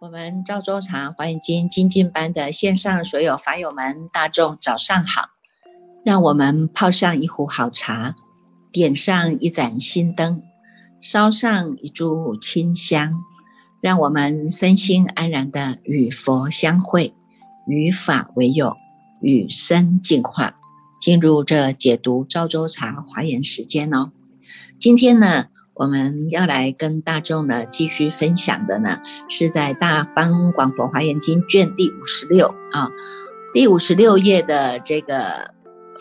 我们赵州茶华严经精进班的线上所有法友们，大众早上好！让我们泡上一壶好茶，点上一盏心灯，烧上一炷清香，让我们身心安然的与佛相会，与法为友，与生进化，进入这解读赵州茶华严时间哦。今天呢？我们要来跟大众呢继续分享的呢，是在《大方广佛华严经》卷第五十六啊，第五十六页的这个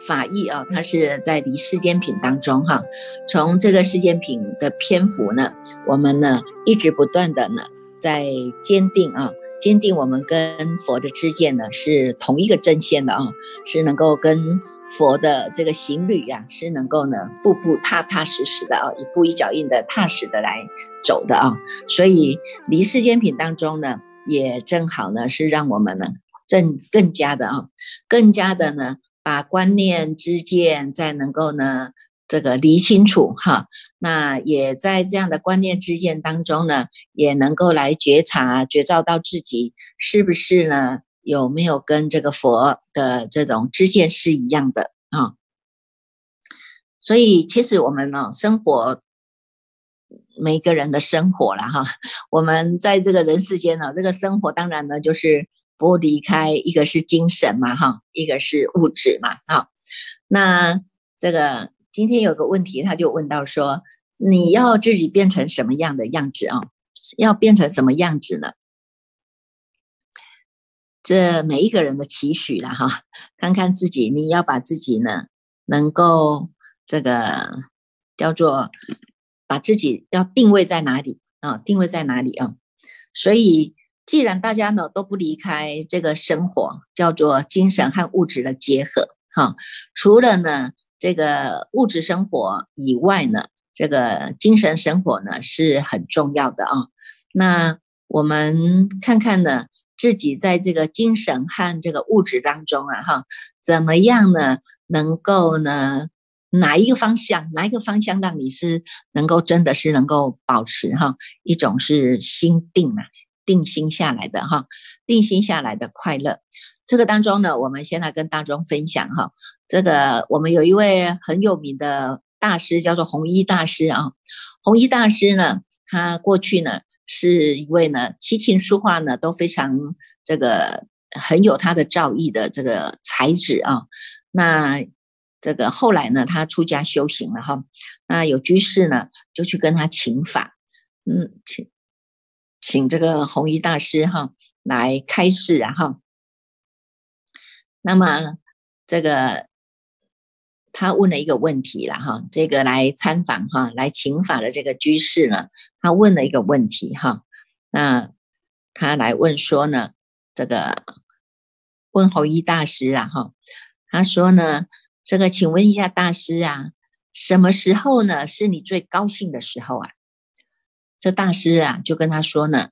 法义啊，它是在离世间品当中哈。从这个世间品的篇幅呢，我们呢一直不断的呢在坚定啊，坚定我们跟佛的知见呢是同一个阵线的啊，是能够跟。佛的这个行旅呀，是能够呢步步踏踏实实的啊，一步一脚印的踏实的来走的啊，所以离世间品当中呢，也正好呢是让我们呢更更加的啊，更加的呢把观念之见再能够呢这个理清楚哈，那也在这样的观念之见当中呢，也能够来觉察觉照到自己是不是呢？有没有跟这个佛的这种知见是一样的啊？所以其实我们呢，生活每个人的生活了哈，我们在这个人世间呢，这个生活当然呢就是不离开一个是精神嘛哈，一个是物质嘛啊。那这个今天有个问题，他就问到说，你要自己变成什么样的样子啊？要变成什么样子呢？这每一个人的期许了哈，看看自己，你要把自己呢，能够这个叫做把自己要定位在哪里啊？定位在哪里啊？所以，既然大家呢都不离开这个生活，叫做精神和物质的结合哈。除了呢这个物质生活以外呢，这个精神生活呢是很重要的啊。那我们看看呢？自己在这个精神和这个物质当中啊，哈，怎么样呢？能够呢？哪一个方向？哪一个方向让你是能够真的是能够保持哈？一种是心定啊，定心下来的哈，定心下来的快乐。这个当中呢，我们先来跟大众分享哈。这个我们有一位很有名的大师，叫做弘一大师啊。弘一大师呢，他过去呢。是一位呢，琴棋书画呢都非常这个很有他的造诣的这个才子啊。那这个后来呢，他出家修行了哈。那有居士呢就去跟他请法，嗯，请请这个弘一大师哈来开示啊哈。那么这个。他问了一个问题了哈，这个来参访哈，来请法的这个居士呢，他问了一个问题哈，那他来问说呢，这个问候一大师啊哈，他说呢，这个请问一下大师啊，什么时候呢是你最高兴的时候啊？这大师啊就跟他说呢，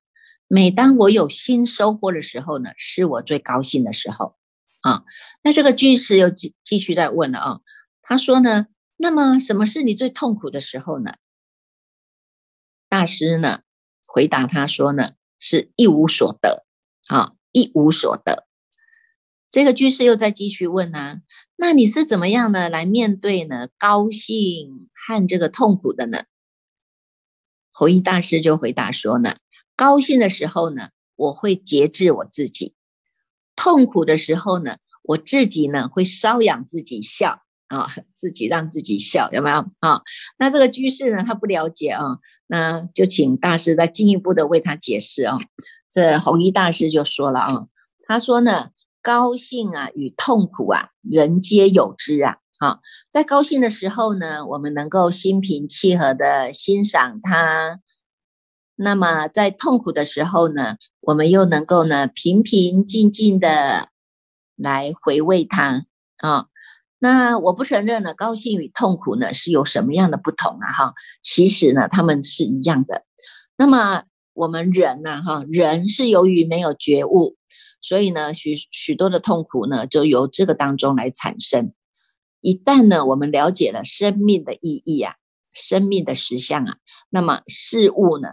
每当我有新收获的时候呢，是我最高兴的时候啊。那这个居士又继继续在问了啊。他说呢，那么什么是你最痛苦的时候呢？大师呢回答他说呢，是一无所得啊，一无所得。这个居士又在继续问呢，那你是怎么样呢来面对呢高兴和这个痛苦的呢？弘一大师就回答说呢，高兴的时候呢，我会节制我自己；痛苦的时候呢，我自己呢会瘙痒自己笑。啊，自己让自己笑，有没有啊？那这个居士呢，他不了解啊，那就请大师再进一步的为他解释啊。这弘一大师就说了啊，他说呢，高兴啊与痛苦啊，人皆有之啊。好，在高兴的时候呢，我们能够心平气和的欣赏它；那么在痛苦的时候呢，我们又能够呢平平静静的来回味它啊。那我不承认呢，高兴与痛苦呢是有什么样的不同啊？哈，其实呢，他们是一样的。那么我们人呢，哈，人是由于没有觉悟，所以呢，许许多的痛苦呢，就由这个当中来产生。一旦呢，我们了解了生命的意义啊，生命的实相啊，那么事物呢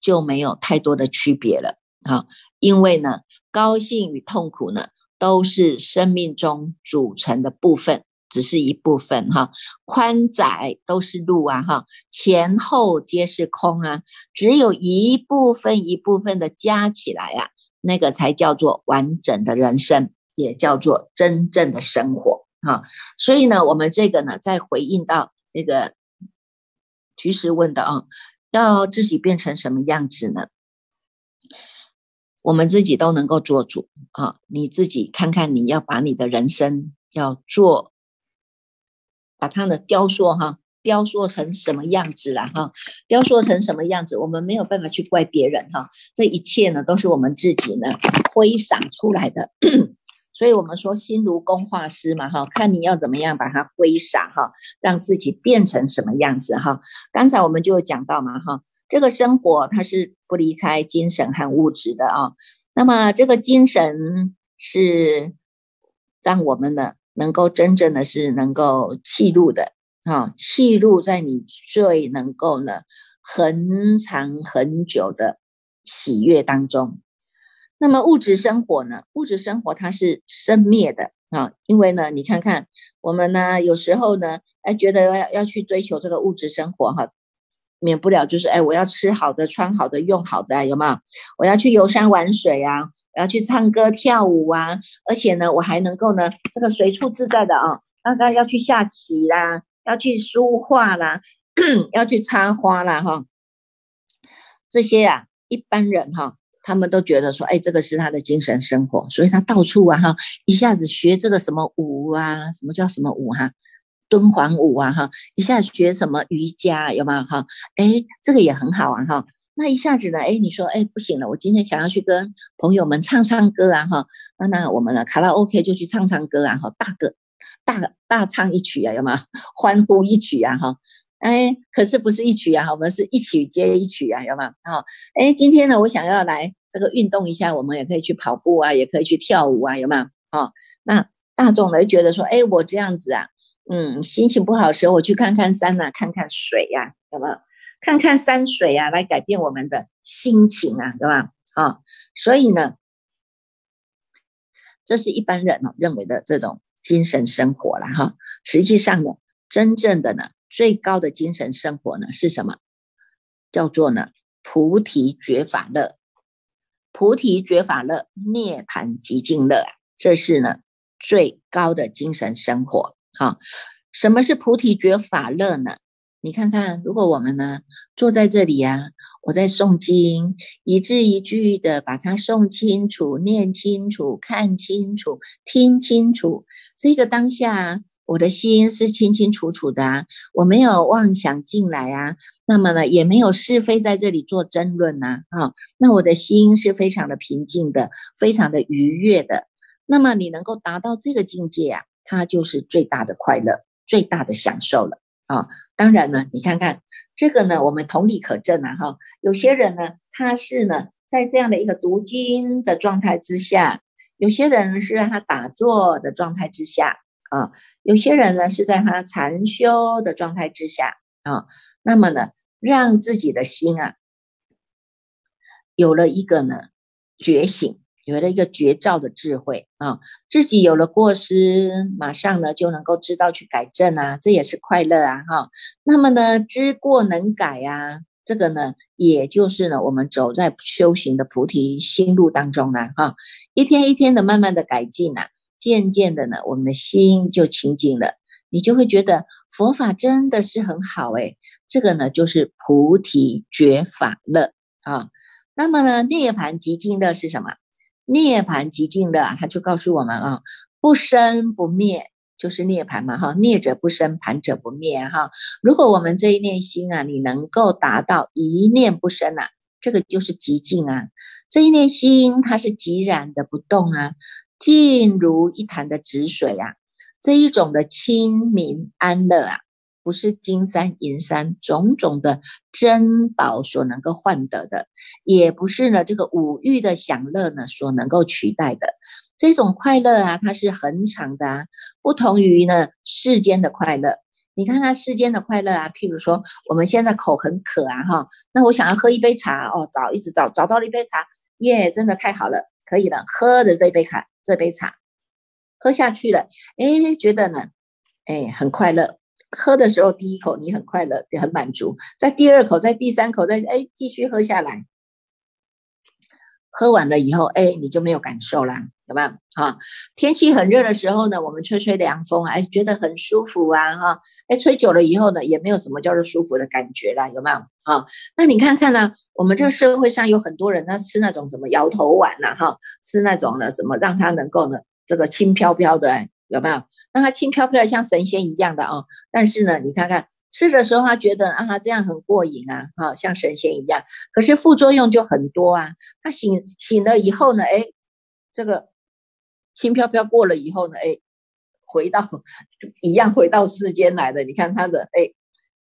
就没有太多的区别了啊，因为呢，高兴与痛苦呢，都是生命中组成的部分。只是一部分哈，宽窄都是路啊哈，前后皆是空啊，只有一部分一部分的加起来啊，那个才叫做完整的人生，也叫做真正的生活哈。所以呢，我们这个呢，在回应到这个徐实问的啊，要自己变成什么样子呢？我们自己都能够做主啊，你自己看看，你要把你的人生要做。把它的雕塑哈，雕塑成什么样子了哈？雕塑成什么样子，我们没有办法去怪别人哈。这一切呢，都是我们自己呢挥洒出来的。所以我们说心如工画师嘛哈，看你要怎么样把它挥洒哈，让自己变成什么样子哈。刚才我们就讲到嘛哈，这个生活它是不离开精神和物质的啊。那么这个精神是让我们呢。能够真正的是能够气入的啊，气入在你最能够呢恒长很久的喜悦当中。那么物质生活呢？物质生活它是生灭的啊，因为呢，你看看我们呢，有时候呢，哎，觉得要要去追求这个物质生活哈。免不了就是哎，我要吃好的、穿好的、用好的，有没有？我要去游山玩水啊，我要去唱歌跳舞啊，而且呢，我还能够呢，这个随处自在的啊，大概要去下棋啦，要去书画啦，要去插花啦，哈，这些啊，一般人哈，他们都觉得说，哎，这个是他的精神生活，所以他到处啊，哈，一下子学这个什么舞啊，什么叫什么舞哈？敦煌舞啊，哈，一下学什么瑜伽有没有哈？哎，这个也很好啊，哈。那一下子呢，哎，你说，哎，不行了，我今天想要去跟朋友们唱唱歌啊，哈。那那我们呢，卡拉 OK 就去唱唱歌啊，哈，大个大大唱一曲啊，有吗？欢呼一曲啊，哈。哎，可是不是一曲啊，我们是一曲接一曲啊，有吗？哈。哎，今天呢，我想要来这个运动一下，我们也可以去跑步啊，也可以去跳舞啊，有吗？哈。那大众呢，觉得说，哎，我这样子啊。嗯，心情不好的时候，我去看看山呐，看看水呀，有没有？看看山水啊，来改变我们的心情啊，对吧？啊，所以呢，这是一般人呢认为的这种精神生活了哈。实际上呢，真正的呢，最高的精神生活呢是什么？叫做呢菩提觉法乐，菩提觉法乐，涅盘极静乐啊，这是呢最高的精神生活。好，什么是菩提觉法乐呢？你看看，如果我们呢坐在这里呀，我在诵经，一字一句的把它诵清楚、念清楚、看清楚、听清楚，这个当下我的心是清清楚楚的啊，我没有妄想进来啊，那么呢也没有是非在这里做争论呐，啊，那我的心是非常的平静的，非常的愉悦的。那么你能够达到这个境界啊？它就是最大的快乐，最大的享受了啊！当然呢，你看看这个呢，我们同理可证啊哈。有些人呢，他是呢在这样的一个读经的状态之下；有些人是让他打坐的状态之下啊；有些人呢是在他禅修的状态之下啊。那么呢，让自己的心啊有了一个呢觉醒。有了一个绝招的智慧啊，自己有了过失，马上呢就能够知道去改正啊，这也是快乐啊哈。那么呢，知过能改啊，这个呢，也就是呢，我们走在修行的菩提心路当中呢哈，一天一天的慢慢的改进啊，渐渐的呢，我们的心就清净了，你就会觉得佛法真的是很好诶，这个呢就是菩提觉法乐啊。那么呢，涅盘极静乐是什么？涅盘极静的，他就告诉我们啊，不生不灭就是涅盘嘛，哈，涅者不生，盘者不灭，哈。如果我们这一念心啊，你能够达到一念不生啊，这个就是极静啊。这一念心它是寂然的不动啊，静如一潭的止水啊，这一种的清明安乐啊，不是金山银山种种的珍宝所能够换得的，也不是呢这个五欲的享乐呢所能够取代的。这种快乐啊，它是恒常的啊，不同于呢世间的快乐。你看看世间的快乐啊，譬如说我们现在口很渴啊，哈，那我想要喝一杯茶哦，找一直找找到了一杯茶，耶，真的太好了，可以了，喝的这杯茶这杯茶喝下去了，哎，觉得呢，哎，很快乐。喝的时候第一口你很快乐，也很满足，在第二口，在第三口，在哎继续喝下来。喝完了以后，哎，你就没有感受啦，有没有？哈，天气很热的时候呢，我们吹吹凉风，哎，觉得很舒服啊，哈，哎，吹久了以后呢，也没有什么叫做舒服的感觉啦，有没有？啊，那你看看呢，我们这个社会上有很多人，呢吃那种什么摇头丸呐，哈，吃那种呢什么让他能够呢这个轻飘飘的，有没有？让他轻飘飘的像神仙一样的啊，但是呢，你看看。吃的时候，他觉得啊，这样很过瘾啊，哈，像神仙一样。可是副作用就很多啊。他醒醒了以后呢，哎，这个轻飘飘过了以后呢，哎，回到一样回到世间来的。你看他的哎，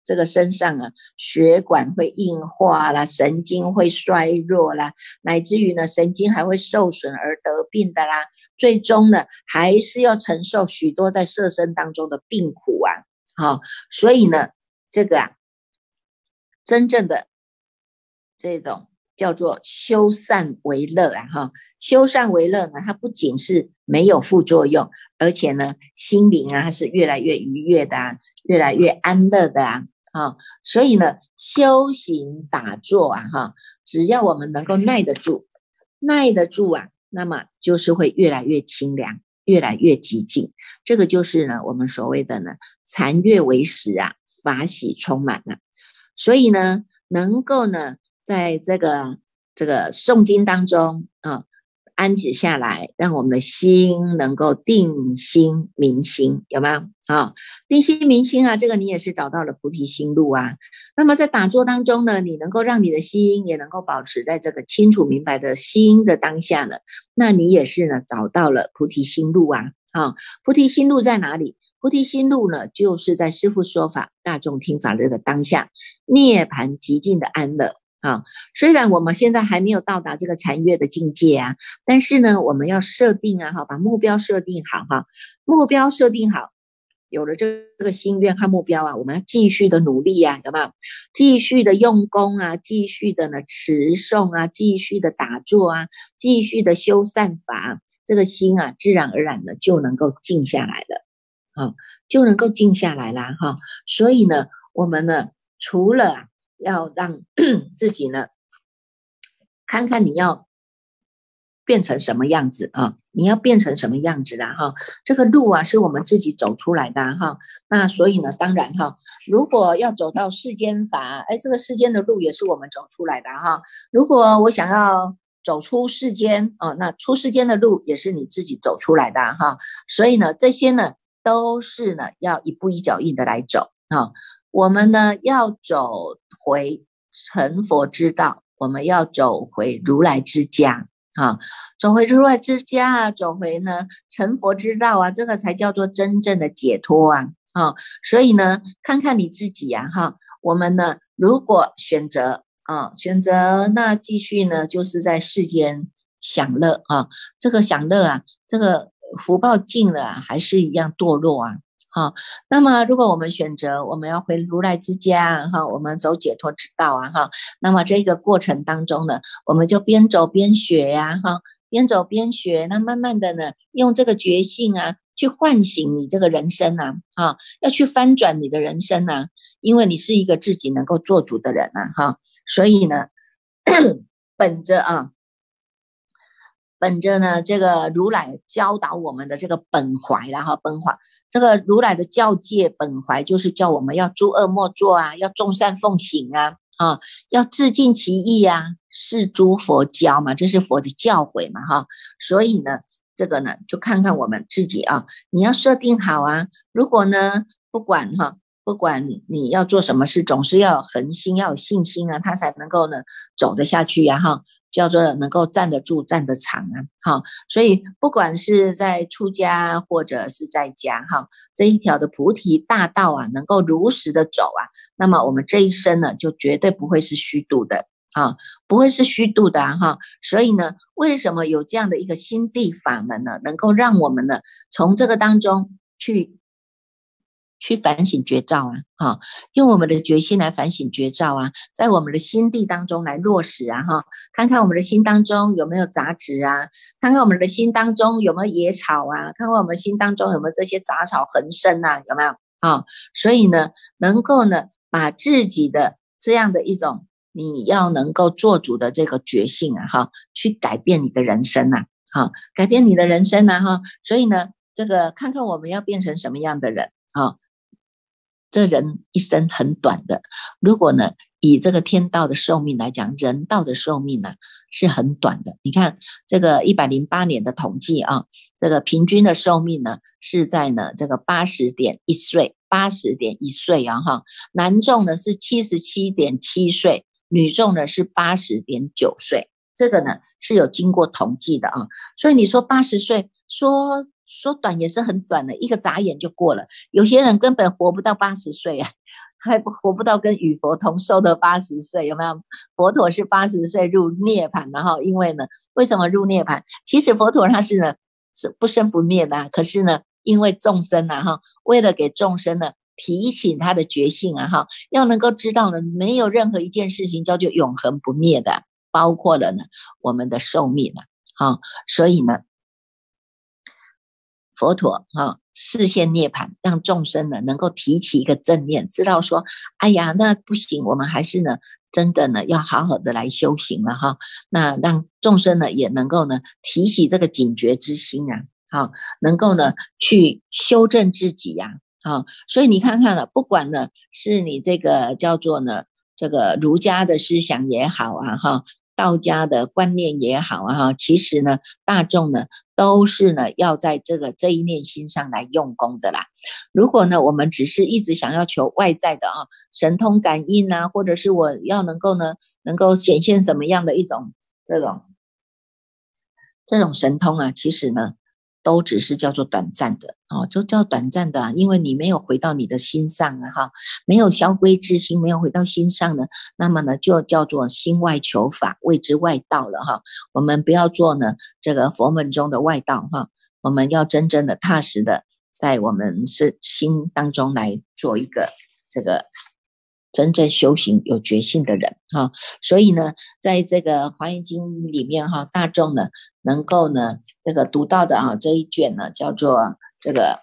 这个身上啊，血管会硬化啦，神经会衰弱啦，乃至于呢，神经还会受损而得病的啦。最终呢，还是要承受许多在色身当中的病苦啊。好，所以呢。这个啊，真正的这种叫做修善为乐啊，哈，修善为乐呢，它不仅是没有副作用，而且呢，心灵啊，它是越来越愉悦的，啊，越来越安乐的啊，啊，所以呢，修行打坐啊，哈，只要我们能够耐得住，耐得住啊，那么就是会越来越清凉，越来越寂静，这个就是呢，我们所谓的呢，禅悦为食啊。法喜充满了，所以呢，能够呢，在这个这个诵经当中啊，安止下来，让我们的心能够定心明心，有没有啊？定心明心啊，这个你也是找到了菩提心路啊。那么在打坐当中呢，你能够让你的心也能够保持在这个清楚明白的心的当下呢，那你也是呢找到了菩提心路啊。啊，菩提心路在哪里？菩提心路呢，就是在师父说法、大众听法这个当下，涅槃极尽的安乐啊。虽然我们现在还没有到达这个禅悦的境界啊，但是呢，我们要设定啊，哈，把目标设定好哈，目标设定好，有了这个心愿和目标啊，我们要继续的努力呀，有没有？继续的用功啊，继续的呢持诵啊，继续的打坐啊，继续的修善法。这个心啊，自然而然的就能够静下来了，啊，就能够静下来啦，哈。所以呢，我们呢，除了要让 自己呢，看看你要变成什么样子啊，你要变成什么样子啦，哈。这个路啊，是我们自己走出来的，哈。那所以呢，当然哈，如果要走到世间法，哎，这个世间的路也是我们走出来的，哈。如果我想要。走出世间啊，那出世间的路也是你自己走出来的哈，所以呢，这些呢都是呢要一步一脚印的来走啊。我们呢要走回成佛之道，我们要走回如来之家啊，走回如来之家啊，走回呢成佛之道啊，这个才叫做真正的解脱啊啊。所以呢，看看你自己呀哈，我们呢如果选择。啊，选择那继续呢，就是在世间享乐啊。这个享乐啊，这个福报尽了，还是一样堕落啊。好，那么如果我们选择我们要回如来之家哈，我们走解脱之道啊哈，那么这个过程当中呢，我们就边走边学呀哈，边走边学，那慢慢的呢，用这个觉性啊，去唤醒你这个人生呐啊，要去翻转你的人生呐，因为你是一个自己能够做主的人呐哈。所以呢，本着啊，本着呢，这个如来教导我们的这个本怀然后本怀这个如来的教戒本怀，就是叫我们要诸恶莫作啊，要众善奉行啊，啊，要自尽其意啊，是诸佛教嘛，这是佛的教诲嘛，哈。所以呢，这个呢，就看看我们自己啊，你要设定好啊，如果呢，不管哈。不管你要做什么事，总是要有恒心，要有信心啊，他才能够呢走得下去呀哈。叫做能够站得住、站得长啊，哈。所以不管是在出家或者是在家，哈，这一条的菩提大道啊，能够如实的走啊，那么我们这一生呢，就绝对不会是虚度的。啊，不会是虚度的哈，所以呢，为什么有这样的一个心地法门呢？能够让我们呢，从这个当中去去反省觉照啊，哈，用我们的决心来反省觉照啊，在我们的心地当中来落实啊，哈，看看我们的心当中有没有杂质啊，看看我们的心当中有没有野草啊，看看我们心当中有没有这些杂草横生啊，有没有啊？所以呢，能够呢，把自己的这样的一种。你要能够做主的这个决心啊，哈，去改变你的人生呐，哈，改变你的人生呐，哈，所以呢，这个看看我们要变成什么样的人啊？这人一生很短的，如果呢，以这个天道的寿命来讲，人道的寿命呢是很短的。你看这个一百零八年的统计啊，这个平均的寿命呢是在呢这个八十点一岁，八十点一岁啊，哈，男众呢是七十七点七岁。女众呢是八十点九岁，这个呢是有经过统计的啊，所以你说八十岁说说短也是很短的，一个眨眼就过了。有些人根本活不到八十岁啊，还不活不到跟与佛同寿的八十岁，有没有？佛陀是八十岁入涅槃，然后因为呢，为什么入涅槃？其实佛陀他是呢是不生不灭的，可是呢，因为众生啊哈，为了给众生呢。提醒他的觉性啊，哈，要能够知道呢，没有任何一件事情叫做永恒不灭的，包括了呢我们的寿命啊，好，所以呢，佛陀哈视线涅槃，让众生呢能够提起一个正念，知道说，哎呀，那不行，我们还是呢，真的呢要好好的来修行了哈，那让众生呢也能够呢提起这个警觉之心啊，好，能够呢去修正自己呀。啊，所以你看看了，不管呢是你这个叫做呢这个儒家的思想也好啊，哈，道家的观念也好啊，哈，其实呢大众呢都是呢要在这个这一念心上来用功的啦。如果呢我们只是一直想要求外在的啊神通感应呐，或者是我要能够呢能够显现什么样的一种这种这种神通啊，其实呢。都只是叫做短暂的啊，就叫短暂的，因为你没有回到你的心上啊，哈，没有消归之心，没有回到心上呢，那么呢，就叫做心外求法，谓之外道了哈。我们不要做呢这个佛门中的外道哈，我们要真正的踏实的在我们是心当中来做一个这个。真正修行有决心的人哈，所以呢，在这个《华严经》里面哈，大众呢能够呢这个读到的啊这一卷呢叫做这个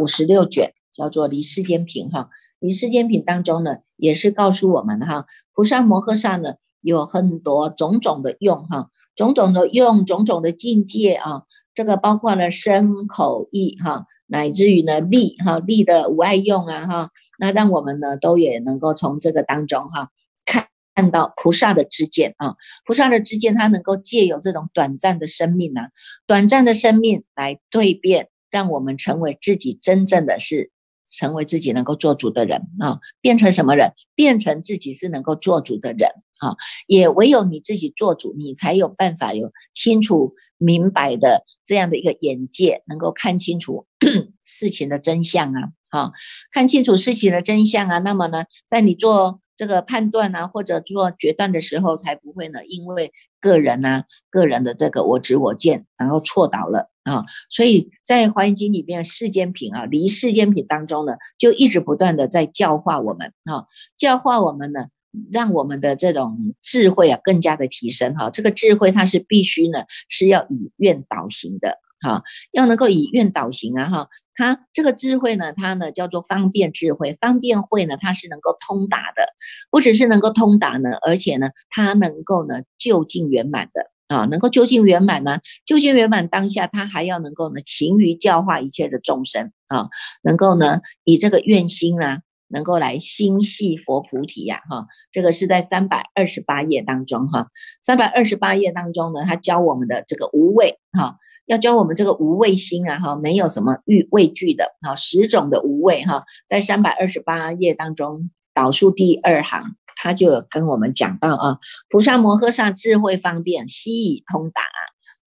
五十六卷，叫做《离世间品》哈，《离世间品》当中呢也是告诉我们哈，菩萨摩诃萨呢有很多种种的用哈，种种的用，种种的境界啊，这个包括了身口意哈，乃至于呢力哈力的无碍用啊哈。那让我们呢，都也能够从这个当中哈，看看到菩萨的知见啊，菩萨的知见，他能够借由这种短暂的生命呢，短暂的生命来蜕变，让我们成为自己真正的是成为自己能够做主的人啊，变成什么人？变成自己是能够做主的人啊，也唯有你自己做主，你才有办法有清楚明白的这样的一个眼界，能够看清楚 事情的真相啊。好，看清楚事情的真相啊，那么呢，在你做这个判断啊，或者做决断的时候，才不会呢，因为个人啊，个人的这个我执我见，然后错倒了啊。所以在《华严经》里面，世间品啊，离世间品当中呢，就一直不断的在教化我们啊，教化我们呢，让我们的这种智慧啊，更加的提升哈。这个智慧它是必须呢，是要以愿导行的。哈，要能够以愿导行啊！哈，它这个智慧呢，它呢叫做方便智慧，方便慧呢，它是能够通达的，不只是能够通达呢，而且呢，它能够呢就近圆满的啊，能够就近圆满呢，就近圆满当下，它还要能够呢勤于教化一切的众生啊，能够呢以这个愿心啊，能够来心系佛菩提呀！哈，这个是在三百二十八页当中哈，三百二十八页当中呢，他教我们的这个无畏哈。要教我们这个无畏心啊，哈，没有什么欲畏惧的，哈，十种的无畏哈，在三百二十八页当中导数第二行他就有跟我们讲到啊，菩萨摩诃萨智慧方便，悉以通达。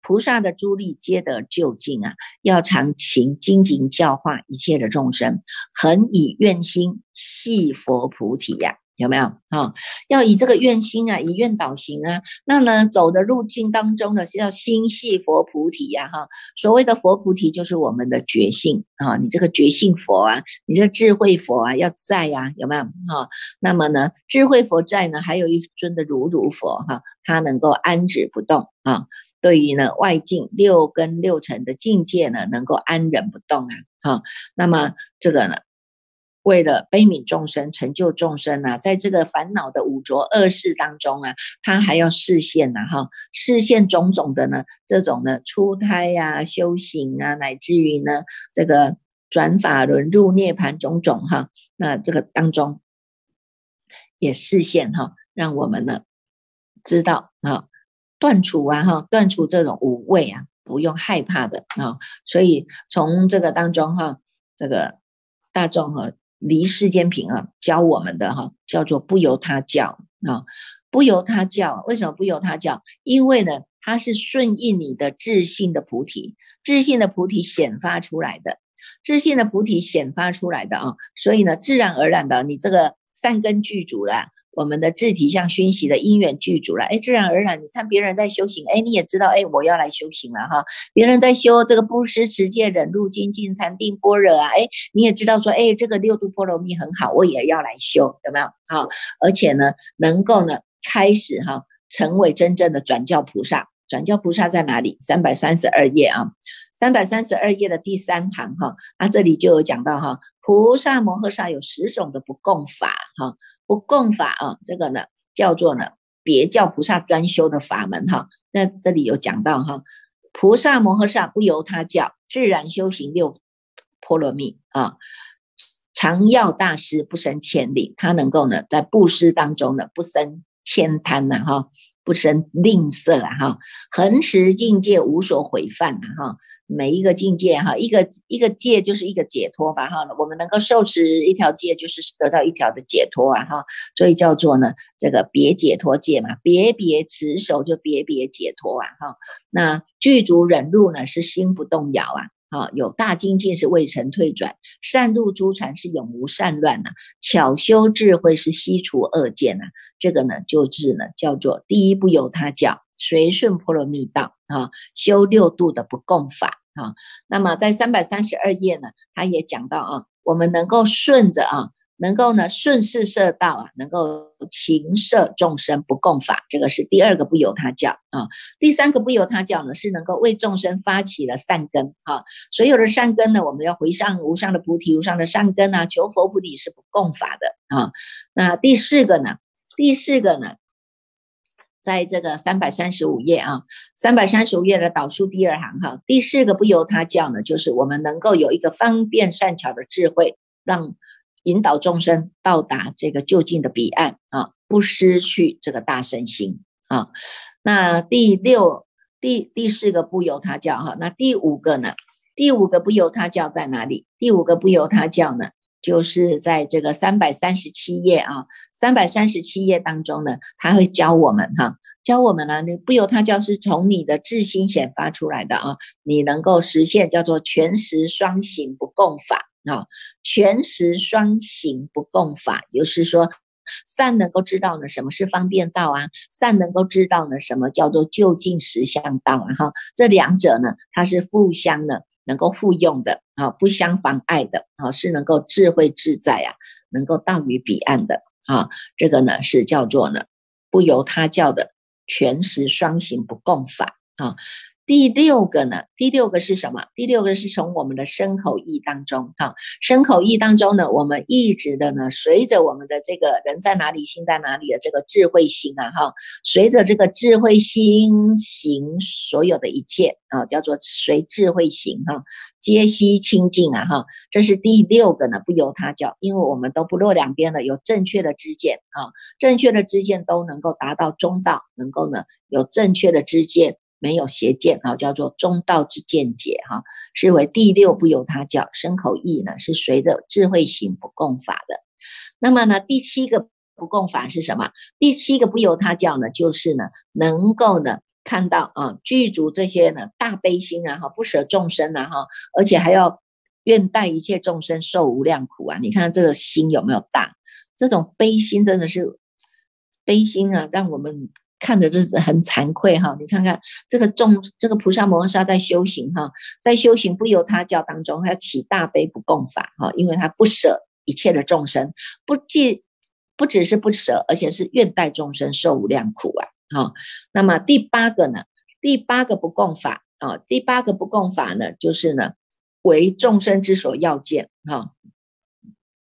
菩萨的诸力皆得究竟啊，要常勤精进教化一切的众生，恒以愿心系佛菩提呀。有没有啊？要以这个愿心啊，以愿导行啊。那呢，走的路径当中呢，是要心系佛菩提呀，哈。所谓的佛菩提，就是我们的觉性啊。你这个觉性佛啊，你这个智慧佛啊，要在呀，有没有哈？那么呢，智慧佛在呢，还有一尊的如如佛哈，它能够安止不动啊。对于呢外境六根六尘的境界呢，能够安忍不动啊。哈，那么这个呢？为了悲悯众生、成就众生啊，在这个烦恼的五浊恶世当中啊，他还要视现呐，哈，视现种种的呢，这种呢，出胎呀、修行啊，乃至于呢，这个转法轮入涅盘种种哈，那这个当中也视现哈，让我们呢知道啊，断除啊，哈，断除这种五味啊，不用害怕的啊，所以从这个当中哈，这个大众哈。离世间品啊，教我们的哈，叫做不由他教啊，不由他教。为什么不由他教？因为呢，它是顺应你的自信的菩提，自信的菩提显发出来的，自信的菩提显发出来的啊，所以呢，自然而然的，你这个善根具足了。我们的智体像熏习的因缘具足了，哎，自然而然，你看别人在修行，哎，你也知道，哎，我要来修行了哈。别人在修这个布施、持戒、忍辱、精进、禅定、般若啊，哎，你也知道说，哎，这个六度波罗蜜很好，我也要来修，有没有？好，而且呢，能够呢，开始哈，成为真正的转教菩萨。转教菩萨在哪里？三百三十二页啊，三百三十二页的第三行哈，那这里就有讲到哈，菩萨摩诃萨有十种的不共法哈。不共法啊，这个呢叫做呢别教菩萨专修的法门哈。那这里有讲到哈，菩萨摩诃萨不由他教，自然修行六波罗蜜啊。常要大师不生千里，他能够呢在布施当中呢不生千贪呐哈。不生吝啬啊哈，恒持境界无所毁犯啊哈，每一个境界哈，一个一个戒就是一个解脱吧哈，我们能够受持一条戒，就是得到一条的解脱啊哈，所以叫做呢这个别解脱戒嘛，别别持守就别别解脱啊哈，那具足忍辱呢是心不动摇啊。啊，有大精进是未曾退转，善入诸禅是永无善乱呐，巧修智慧是悉除恶见呐。这个呢，就是呢，叫做第一步由他教，随顺波罗蜜道啊，修六度的不共法啊。那么在三百三十二页呢，他也讲到啊，我们能够顺着啊。能够呢顺势摄道啊，能够勤摄众生不共法，这个是第二个不由他教啊。第三个不由他教呢，是能够为众生发起了善根啊。所有的善根呢，我们要回上无上的菩提，无上的善根啊，求佛菩提是不共法的啊。那第四个呢？第四个呢，在这个三百三十五页啊，三百三十五页的导数第二行哈，第四个不由他教呢，就是我们能够有一个方便善巧的智慧，让。引导众生到达这个就近的彼岸啊，不失去这个大圣心啊。那第六、第第四个不由他教哈，那第五个呢？第五个不由他教在哪里？第五个不由他教呢，就是在这个三百三十七页啊，三百三十七页当中呢，他会教我们哈，教我们呢，你不由他教是从你的智心显发出来的啊，你能够实现叫做全实双行不共法。啊，全实双行不共法，就是说善能够知道呢什么是方便道啊，善能够知道呢什么叫做就近实相道啊，哈，这两者呢它是互相的，能够互用的啊，不相妨碍的啊，是能够智慧自在啊，能够到于彼岸的啊，这个呢是叫做呢不由他教的全实双行不共法啊。第六个呢？第六个是什么？第六个是从我们的身口意当中，哈，身口意当中呢，我们一直的呢，随着我们的这个人在哪里，心在哪里的这个智慧心啊，哈，随着这个智慧心行所有的一切啊，叫做随智慧行哈，皆悉清净啊，哈，这是第六个呢，不由他教，因为我们都不落两边的，有正确的知见啊，正确的知见都能够达到中道，能够呢有正确的知见。没有邪见啊，叫做中道之见解哈，是为第六不由他教。身口意呢是随着智慧行不共法的。那么呢，第七个不共法是什么？第七个不由他教呢，就是呢，能够呢看到啊，具足这些呢大悲心啊，哈，不舍众生啊，哈，而且还要愿代一切众生受无量苦啊。你看这个心有没有大？这种悲心真的是悲心啊，让我们看着这是很惭愧哈。你看看这个众这个菩萨摩诃萨在修行哈，在修行不由他教当中，他要起大悲不共法哈，因为他不舍一切的众生，不计。不只是不舍，而且是愿代众生受无量苦啊！好，那么第八个呢？第八个不共法啊，第八个不共法呢，就是呢，为众生之所要见哈。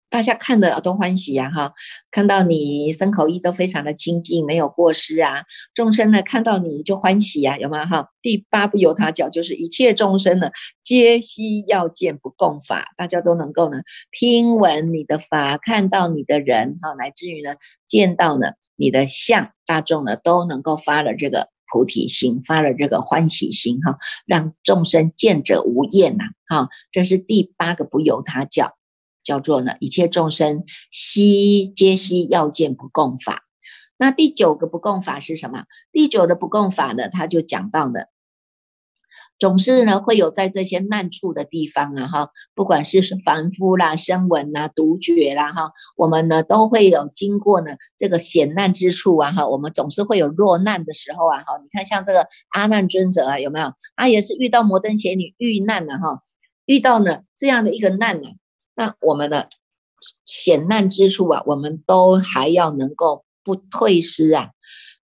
大家看了都欢喜呀，哈！看到你身口意都非常的清净，没有过失啊。众生呢看到你就欢喜呀，有吗？哈！第八不由他教，就是一切众生呢，皆悉要见不共法，大家都能够呢听闻你的法，看到你的人，哈，乃至于呢见到呢你的相，大众呢都能够发了这个菩提心，发了这个欢喜心，哈，让众生见者无厌呐，哈！这是第八个不由他教。叫做呢，一切众生悉皆悉要见不共法。那第九个不共法是什么？第九的不共法呢，他就讲到呢，总是呢会有在这些难处的地方啊，哈，不管是凡夫啦、声闻啦、独觉啦，哈，我们呢都会有经过呢这个险难之处啊，哈，我们总是会有落难的时候啊，哈，你看像这个阿难尊者啊，有没有？他也是遇到摩登伽女遇难了哈，遇到呢这样的一个难呢。那我们的险难之处啊，我们都还要能够不退失啊，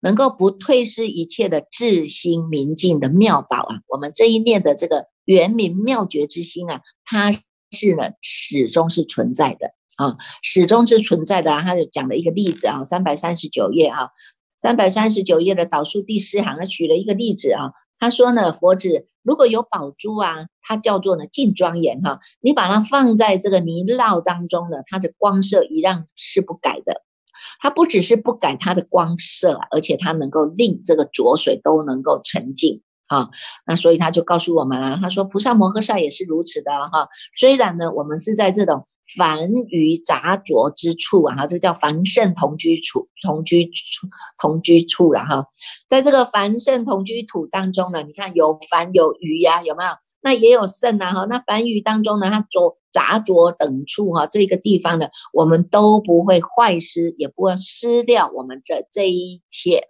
能够不退失一切的至心明净的妙宝啊，我们这一念的这个圆明妙觉之心啊，它是呢始终是存在的啊，始终是存在的啊。他就讲了一个例子啊，三百三十九页哈，三百三十九页的导数第四行，他举了一个例子啊。他说呢，佛子如果有宝珠啊，它叫做呢净庄严哈，你把它放在这个泥淖当中呢，它的光色一样是不改的。它不只是不改它的光色，而且它能够令这个浊水都能够沉静啊。那所以他就告诉我们了，他说菩萨摩诃萨也是如此的哈。虽然呢，我们是在这种。凡于杂浊之处啊，哈，这叫凡圣同居处，同居处，同居处了哈。在这个凡圣同居土当中呢，你看有凡有余呀，有没有？那也有圣啊，哈。那凡余当中呢，它浊杂浊等处哈，这个地方呢，我们都不会坏失，也不会失掉我们这这一切。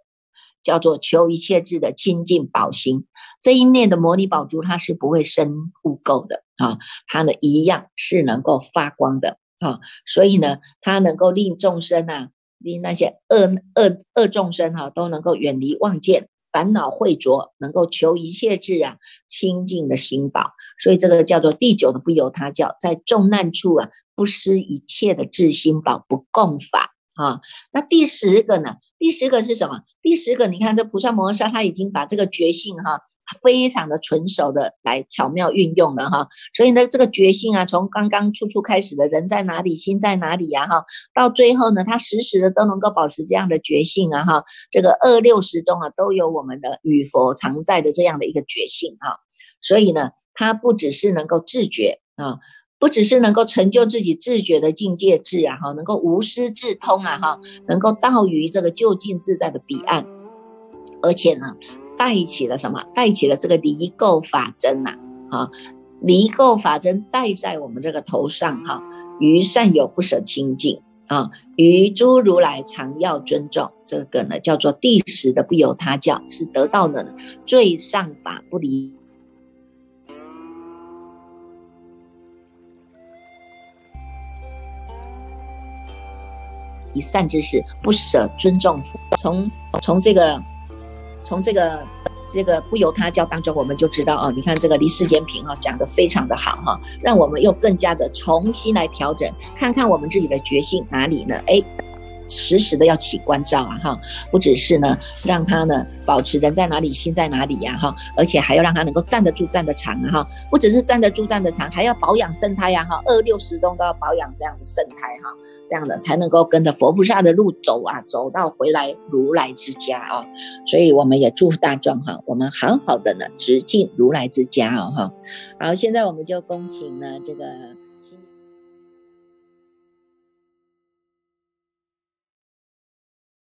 叫做求一切智的清净宝心，这一念的摩尼宝珠，它是不会生污垢的啊，它呢一样是能够发光的啊，所以呢，它能够令众生啊，令那些恶恶恶众生哈，都能够远离妄见烦恼秽浊，能够求一切智啊清净的心宝，所以这个叫做第九的不由他教，在重难处啊，不失一切的智心宝，不共法。啊，那第十个呢？第十个是什么？第十个，你看这菩萨摩诃萨他已经把这个觉性哈，非常的纯熟的来巧妙运用了哈。所以呢，这个觉性啊，从刚刚初初开始的人在哪里，心在哪里呀哈，到最后呢，他时时的都能够保持这样的觉性啊哈。这个二六十中啊，都有我们的与佛常在的这样的一个觉性哈。所以呢，他不只是能够自觉啊。不只是能够成就自己自觉的境界智啊，哈，能够无师自通啊，哈，能够到于这个就近自在的彼岸，而且呢，带起了什么？带起了这个离垢法针呐，啊，离垢法针戴在我们这个头上哈，于善友不舍清净啊，于诸如来常要尊重，这个呢叫做第十的不由他教，是得到的最上法不离。以善之事不舍尊重，从从这个从这个这个不由他教当中，我们就知道哦，你看这个离世间平哈讲的非常的好哈，让我们又更加的重新来调整，看看我们自己的决心哪里呢？哎。时时的要起关照啊哈，不只是呢让他呢保持人在哪里心在哪里呀哈，而且还要让他能够站得住站得长啊哈，不只是站得住站得长，还要保养生态呀哈，二六十中都要保养这样的生态哈，这样的才能够跟着佛菩萨的路走啊，走到回来如来之家啊，所以我们也祝福大众哈，我们好好的呢直进如来之家哦哈，好，现在我们就恭请呢这个。